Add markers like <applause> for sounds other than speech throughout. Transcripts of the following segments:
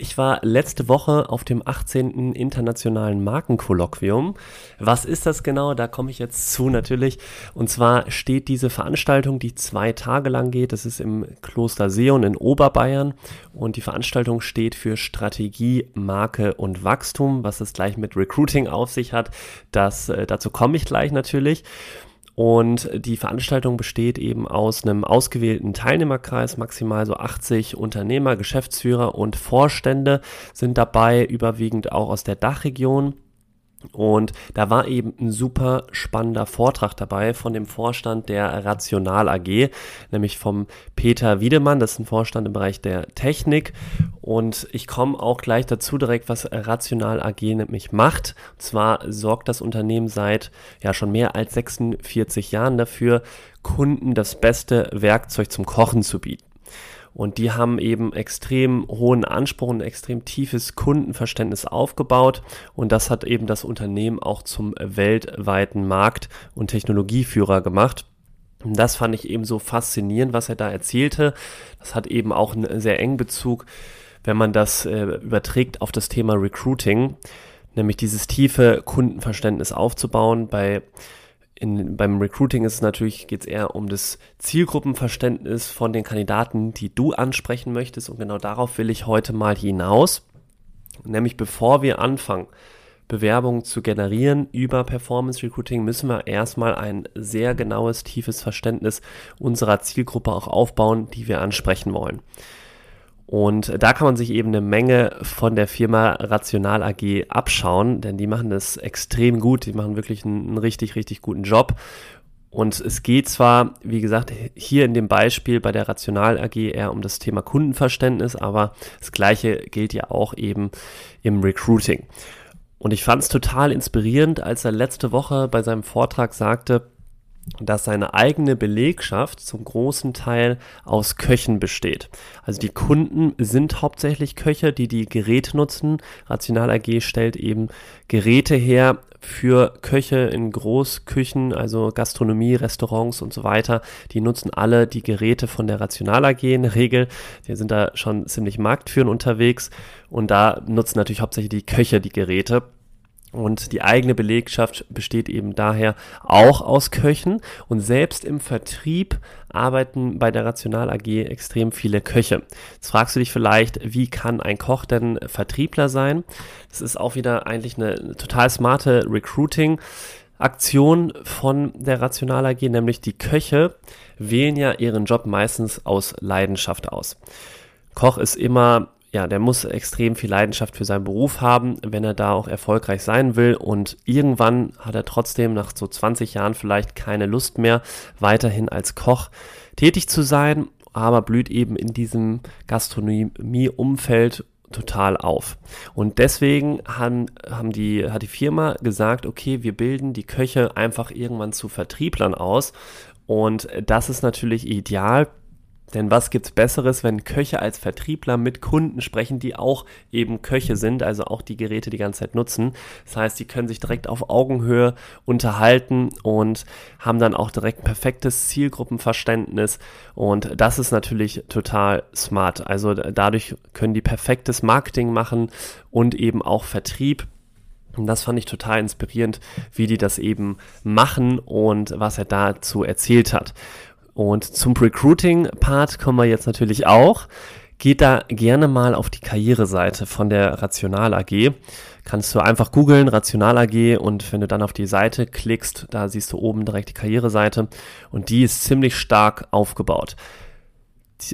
Ich war letzte Woche auf dem 18. Internationalen Markenkolloquium. Was ist das genau? Da komme ich jetzt zu natürlich. Und zwar steht diese Veranstaltung, die zwei Tage lang geht. Das ist im Kloster Seon in Oberbayern. Und die Veranstaltung steht für Strategie, Marke und Wachstum. Was es gleich mit Recruiting auf sich hat, das, äh, dazu komme ich gleich natürlich. Und die Veranstaltung besteht eben aus einem ausgewählten Teilnehmerkreis, maximal so 80 Unternehmer, Geschäftsführer und Vorstände sind dabei, überwiegend auch aus der Dachregion. Und da war eben ein super spannender Vortrag dabei von dem Vorstand der Rational AG, nämlich vom Peter Wiedemann, das ist ein Vorstand im Bereich der Technik. Und ich komme auch gleich dazu direkt, was Rational AG nämlich macht. Und zwar sorgt das Unternehmen seit ja schon mehr als 46 Jahren dafür, Kunden das beste Werkzeug zum Kochen zu bieten. Und die haben eben extrem hohen Anspruch und extrem tiefes Kundenverständnis aufgebaut. Und das hat eben das Unternehmen auch zum weltweiten Markt- und Technologieführer gemacht. Das fand ich eben so faszinierend, was er da erzählte. Das hat eben auch einen sehr engen Bezug, wenn man das äh, überträgt auf das Thema Recruiting, nämlich dieses tiefe Kundenverständnis aufzubauen. Bei in, beim Recruiting ist es natürlich, geht es eher um das Zielgruppenverständnis von den Kandidaten, die du ansprechen möchtest. Und genau darauf will ich heute mal hinaus. Nämlich bevor wir anfangen, Bewerbungen zu generieren über Performance Recruiting, müssen wir erstmal ein sehr genaues, tiefes Verständnis unserer Zielgruppe auch aufbauen, die wir ansprechen wollen. Und da kann man sich eben eine Menge von der Firma Rational AG abschauen, denn die machen das extrem gut. Die machen wirklich einen, einen richtig, richtig guten Job. Und es geht zwar, wie gesagt, hier in dem Beispiel bei der Rational AG eher um das Thema Kundenverständnis, aber das gleiche gilt ja auch eben im Recruiting. Und ich fand es total inspirierend, als er letzte Woche bei seinem Vortrag sagte, dass seine eigene Belegschaft zum großen Teil aus Köchen besteht. Also die Kunden sind hauptsächlich Köche, die die Geräte nutzen. Rational AG stellt eben Geräte her für Köche in Großküchen, also Gastronomie, Restaurants und so weiter. Die nutzen alle die Geräte von der Rational AG in der Regel. Die sind da schon ziemlich marktführend unterwegs und da nutzen natürlich hauptsächlich die Köche die Geräte. Und die eigene Belegschaft besteht eben daher auch aus Köchen. Und selbst im Vertrieb arbeiten bei der Rational AG extrem viele Köche. Jetzt fragst du dich vielleicht, wie kann ein Koch denn Vertriebler sein? Das ist auch wieder eigentlich eine total smarte Recruiting. Aktion von der Rational AG, nämlich die Köche wählen ja ihren Job meistens aus Leidenschaft aus. Koch ist immer ja, der muss extrem viel Leidenschaft für seinen Beruf haben, wenn er da auch erfolgreich sein will. Und irgendwann hat er trotzdem nach so 20 Jahren vielleicht keine Lust mehr, weiterhin als Koch tätig zu sein, aber blüht eben in diesem Gastronomie-Umfeld total auf. Und deswegen haben, haben die, hat die Firma gesagt, okay, wir bilden die Köche einfach irgendwann zu Vertrieblern aus. Und das ist natürlich ideal denn was gibt's Besseres, wenn Köche als Vertriebler mit Kunden sprechen, die auch eben Köche sind, also auch die Geräte die ganze Zeit nutzen. Das heißt, die können sich direkt auf Augenhöhe unterhalten und haben dann auch direkt ein perfektes Zielgruppenverständnis. Und das ist natürlich total smart. Also dadurch können die perfektes Marketing machen und eben auch Vertrieb. Und das fand ich total inspirierend, wie die das eben machen und was er dazu erzählt hat. Und zum Recruiting-Part kommen wir jetzt natürlich auch. Geht da gerne mal auf die Karriereseite von der Rational AG. Kannst du einfach googeln, Rational AG, und wenn du dann auf die Seite klickst, da siehst du oben direkt die Karriereseite und die ist ziemlich stark aufgebaut.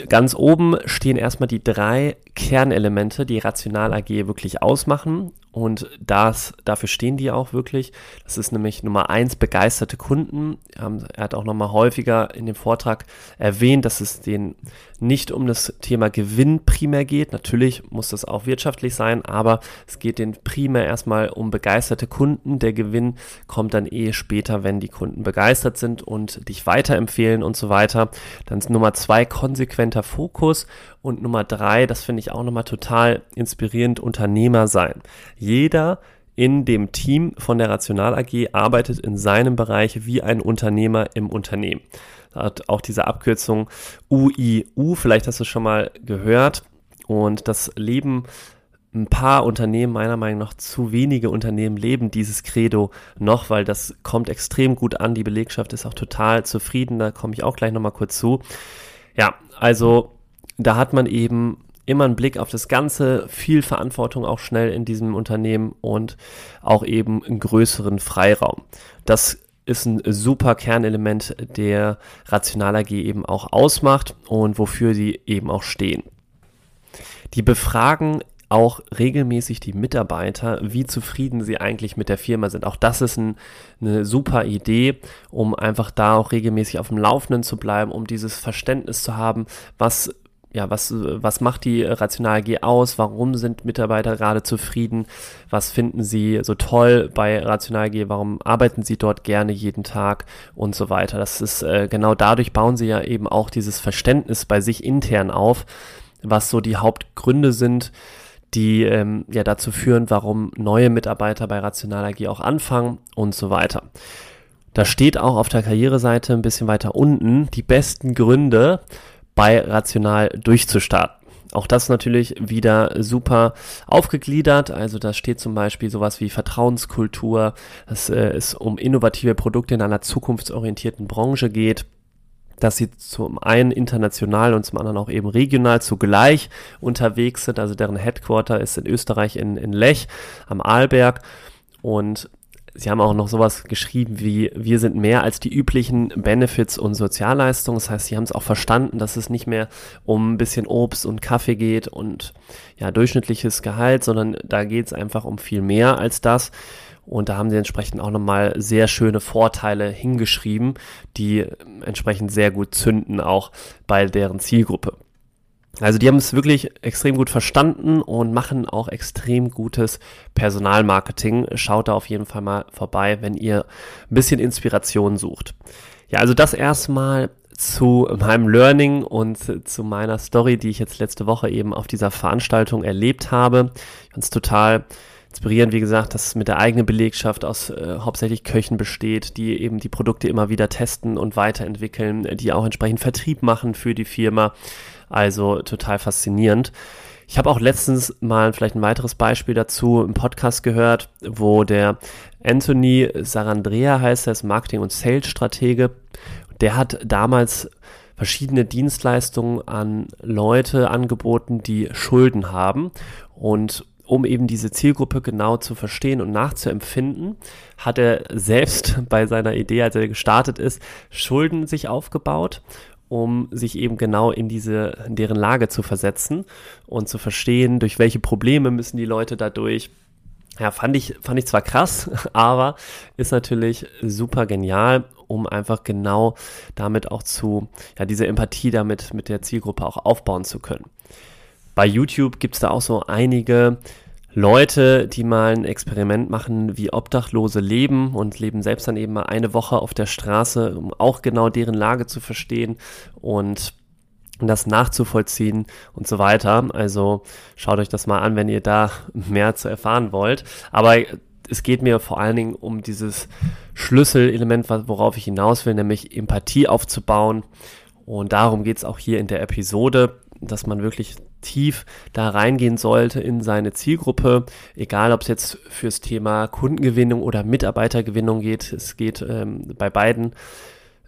Ganz oben stehen erstmal die drei Kernelemente, die Rational AG wirklich ausmachen. Und das, dafür stehen die auch wirklich. Das ist nämlich Nummer eins, begeisterte Kunden. Er hat auch nochmal häufiger in dem Vortrag erwähnt, dass es denen nicht um das Thema Gewinn primär geht. Natürlich muss das auch wirtschaftlich sein, aber es geht denen primär erstmal um begeisterte Kunden. Der Gewinn kommt dann eh später, wenn die Kunden begeistert sind und dich weiterempfehlen und so weiter. Dann ist Nummer zwei konsequenter Fokus und Nummer drei, das finde ich auch nochmal total inspirierend, Unternehmer sein. Jeder in dem Team von der Rational AG arbeitet in seinem Bereich wie ein Unternehmer im Unternehmen. Da hat auch diese Abkürzung UIU, vielleicht hast du es schon mal gehört. Und das Leben ein paar Unternehmen, meiner Meinung nach zu wenige Unternehmen leben dieses Credo noch, weil das kommt extrem gut an. Die Belegschaft ist auch total zufrieden. Da komme ich auch gleich nochmal kurz zu. Ja, also da hat man eben immer einen Blick auf das Ganze, viel Verantwortung auch schnell in diesem Unternehmen und auch eben einen größeren Freiraum. Das ist ein super Kernelement, der Rational AG eben auch ausmacht und wofür sie eben auch stehen. Die befragen auch regelmäßig die Mitarbeiter, wie zufrieden sie eigentlich mit der Firma sind. Auch das ist ein, eine super Idee, um einfach da auch regelmäßig auf dem Laufenden zu bleiben, um dieses Verständnis zu haben, was ja, was, was macht die Rational AG aus? Warum sind Mitarbeiter gerade zufrieden? Was finden sie so toll bei Rational AG? Warum arbeiten sie dort gerne jeden Tag und so weiter? Das ist äh, genau dadurch bauen sie ja eben auch dieses Verständnis bei sich intern auf, was so die Hauptgründe sind, die ähm, ja dazu führen, warum neue Mitarbeiter bei Rational AG auch anfangen und so weiter. Da steht auch auf der Karriereseite ein bisschen weiter unten die besten Gründe, bei Rational durchzustarten. Auch das natürlich wieder super aufgegliedert. Also da steht zum Beispiel sowas wie Vertrauenskultur, dass äh, es um innovative Produkte in einer zukunftsorientierten Branche geht dass sie zum einen international und zum anderen auch eben regional zugleich unterwegs sind. Also deren Headquarter ist in Österreich in, in Lech am Arlberg und Sie haben auch noch sowas geschrieben wie, wir sind mehr als die üblichen Benefits und Sozialleistungen. Das heißt, Sie haben es auch verstanden, dass es nicht mehr um ein bisschen Obst und Kaffee geht und ja, durchschnittliches Gehalt, sondern da geht es einfach um viel mehr als das. Und da haben sie entsprechend auch nochmal sehr schöne Vorteile hingeschrieben, die entsprechend sehr gut zünden, auch bei deren Zielgruppe. Also die haben es wirklich extrem gut verstanden und machen auch extrem gutes Personalmarketing. Schaut da auf jeden Fall mal vorbei, wenn ihr ein bisschen Inspiration sucht. Ja, also das erstmal zu meinem Learning und zu meiner Story, die ich jetzt letzte Woche eben auf dieser Veranstaltung erlebt habe. Ich fand es total inspirierend, wie gesagt, dass es mit der eigenen Belegschaft aus äh, hauptsächlich Köchen besteht, die eben die Produkte immer wieder testen und weiterentwickeln, die auch entsprechend Vertrieb machen für die Firma. Also total faszinierend. Ich habe auch letztens mal vielleicht ein weiteres Beispiel dazu im Podcast gehört, wo der Anthony Sarandrea heißt, er ist Marketing- und Sales-Stratege. Der hat damals verschiedene Dienstleistungen an Leute angeboten, die Schulden haben. Und um eben diese Zielgruppe genau zu verstehen und nachzuempfinden, hat er selbst <laughs> bei seiner Idee, als er gestartet ist, Schulden sich aufgebaut um sich eben genau in diese, in deren Lage zu versetzen und zu verstehen, durch welche Probleme müssen die Leute dadurch. Ja, fand ich, fand ich zwar krass, <laughs> aber ist natürlich super genial, um einfach genau damit auch zu, ja, diese Empathie damit mit der Zielgruppe auch aufbauen zu können. Bei YouTube gibt's da auch so einige Leute, die mal ein Experiment machen, wie Obdachlose leben und leben selbst dann eben mal eine Woche auf der Straße, um auch genau deren Lage zu verstehen und das nachzuvollziehen und so weiter. Also schaut euch das mal an, wenn ihr da <laughs> mehr zu erfahren wollt. Aber es geht mir vor allen Dingen um dieses Schlüsselelement, worauf ich hinaus will, nämlich Empathie aufzubauen. Und darum geht es auch hier in der Episode, dass man wirklich tief da reingehen sollte in seine Zielgruppe, egal ob es jetzt fürs Thema Kundengewinnung oder Mitarbeitergewinnung geht. Es geht ähm, bei beiden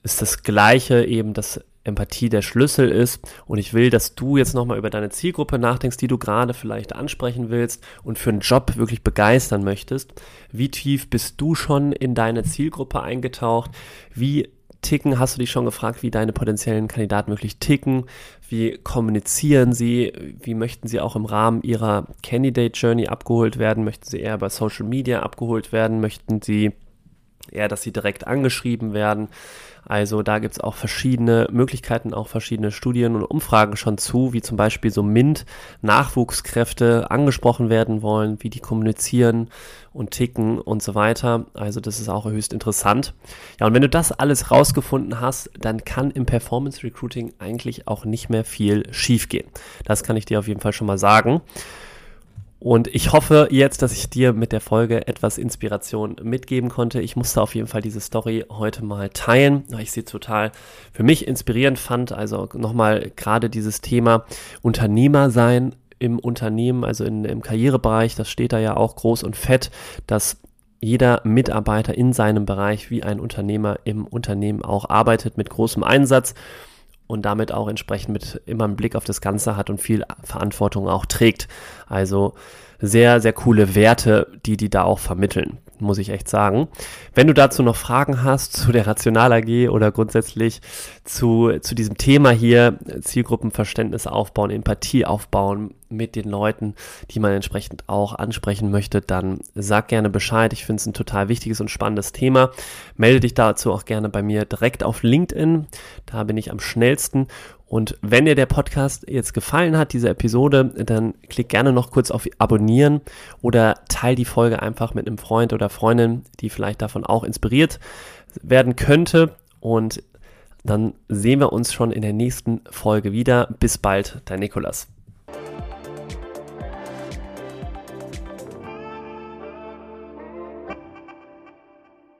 ist das Gleiche eben, dass Empathie der Schlüssel ist. Und ich will, dass du jetzt nochmal über deine Zielgruppe nachdenkst, die du gerade vielleicht ansprechen willst und für einen Job wirklich begeistern möchtest. Wie tief bist du schon in deine Zielgruppe eingetaucht? Wie ticken? Hast du dich schon gefragt, wie deine potenziellen Kandidaten wirklich ticken? Wie kommunizieren sie? Wie möchten sie auch im Rahmen ihrer Candidate Journey abgeholt werden? Möchten sie eher bei Social Media abgeholt werden? Möchten sie eher, dass sie direkt angeschrieben werden? Also da gibt es auch verschiedene Möglichkeiten, auch verschiedene Studien und Umfragen schon zu, wie zum Beispiel so MINT Nachwuchskräfte angesprochen werden wollen, wie die kommunizieren und ticken und so weiter. Also das ist auch höchst interessant. Ja, und wenn du das alles rausgefunden hast, dann kann im Performance Recruiting eigentlich auch nicht mehr viel schiefgehen. Das kann ich dir auf jeden Fall schon mal sagen. Und ich hoffe jetzt, dass ich dir mit der Folge etwas Inspiration mitgeben konnte. Ich musste auf jeden Fall diese Story heute mal teilen, weil ich sie total für mich inspirierend fand. Also nochmal gerade dieses Thema Unternehmer sein im Unternehmen, also in, im Karrierebereich, das steht da ja auch groß und fett, dass jeder Mitarbeiter in seinem Bereich wie ein Unternehmer im Unternehmen auch arbeitet mit großem Einsatz und damit auch entsprechend mit immer einen Blick auf das Ganze hat und viel Verantwortung auch trägt. Also sehr, sehr coole Werte, die die da auch vermitteln muss ich echt sagen. Wenn du dazu noch Fragen hast zu der Rational AG oder grundsätzlich zu, zu diesem Thema hier, Zielgruppenverständnis aufbauen, Empathie aufbauen mit den Leuten, die man entsprechend auch ansprechen möchte, dann sag gerne Bescheid. Ich finde es ein total wichtiges und spannendes Thema. Melde dich dazu auch gerne bei mir direkt auf LinkedIn. Da bin ich am schnellsten und wenn dir der Podcast jetzt gefallen hat, diese Episode, dann klick gerne noch kurz auf Abonnieren oder teil die Folge einfach mit einem Freund oder Freundin, die vielleicht davon auch inspiriert werden könnte. Und dann sehen wir uns schon in der nächsten Folge wieder. Bis bald, dein Nikolas.